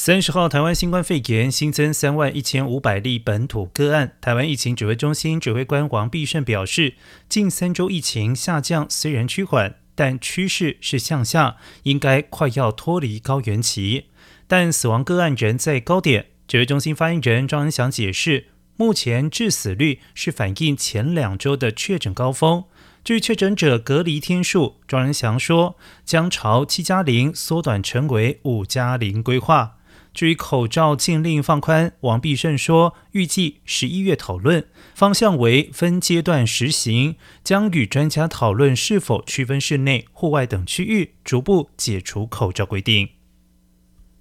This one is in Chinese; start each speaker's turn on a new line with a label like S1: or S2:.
S1: 三十号，台湾新冠肺炎新增三万一千五百例本土个案。台湾疫情指挥中心指挥官王必胜表示，近三周疫情下降虽然趋缓，但趋势是向下，应该快要脱离高原期。但死亡个案仍在高点。指挥中心发言人庄恩祥解释，目前致死率是反映前两周的确诊高峰。至于确诊者隔离天数，庄仁祥说将朝七加零缩短成为五加零规划。至于口罩禁令放宽，王必胜说，预计十一月讨论，方向为分阶段实行，将与专家讨论是否区分室内、户外等区域，逐步解除口罩规定。